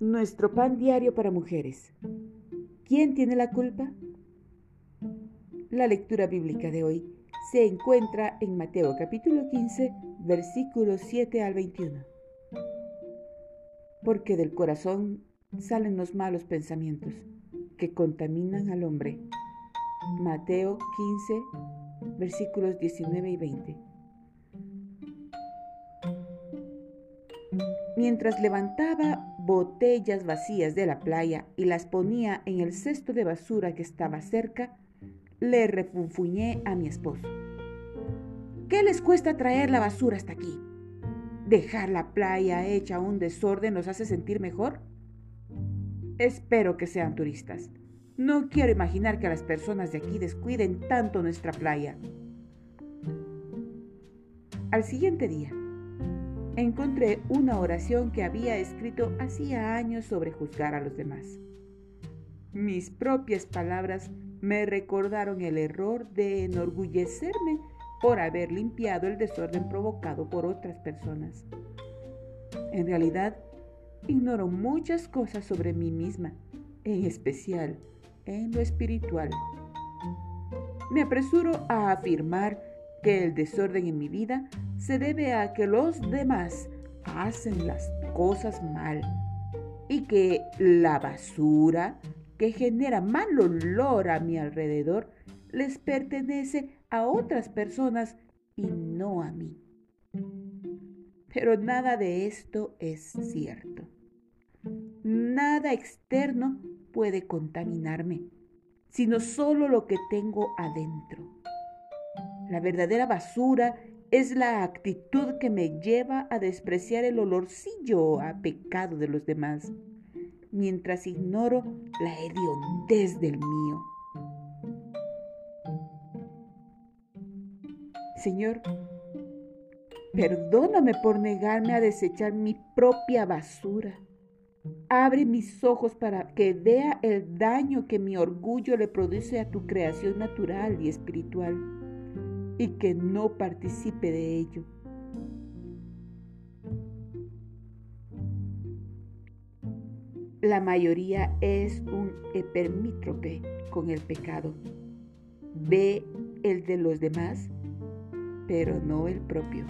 Nuestro pan diario para mujeres. ¿Quién tiene la culpa? La lectura bíblica de hoy se encuentra en Mateo capítulo 15, versículos 7 al 21. Porque del corazón salen los malos pensamientos que contaminan al hombre. Mateo 15, versículos 19 y 20. Mientras levantaba botellas vacías de la playa y las ponía en el cesto de basura que estaba cerca, le refunfuñé a mi esposo. ¿Qué les cuesta traer la basura hasta aquí? ¿Dejar la playa hecha un desorden nos hace sentir mejor? Espero que sean turistas. No quiero imaginar que las personas de aquí descuiden tanto nuestra playa. Al siguiente día, encontré una oración que había escrito hacía años sobre juzgar a los demás. Mis propias palabras me recordaron el error de enorgullecerme por haber limpiado el desorden provocado por otras personas. En realidad, ignoro muchas cosas sobre mí misma, en especial en lo espiritual. Me apresuro a afirmar que el desorden en mi vida se debe a que los demás hacen las cosas mal y que la basura que genera mal olor a mi alrededor les pertenece a otras personas y no a mí. Pero nada de esto es cierto. Nada externo puede contaminarme, sino solo lo que tengo adentro. La verdadera basura es la actitud que me lleva a despreciar el olorcillo a pecado de los demás, mientras ignoro la hediondez del mío. Señor, perdóname por negarme a desechar mi propia basura. Abre mis ojos para que vea el daño que mi orgullo le produce a tu creación natural y espiritual y que no participe de ello. La mayoría es un epermítrope con el pecado. Ve el de los demás, pero no el propio.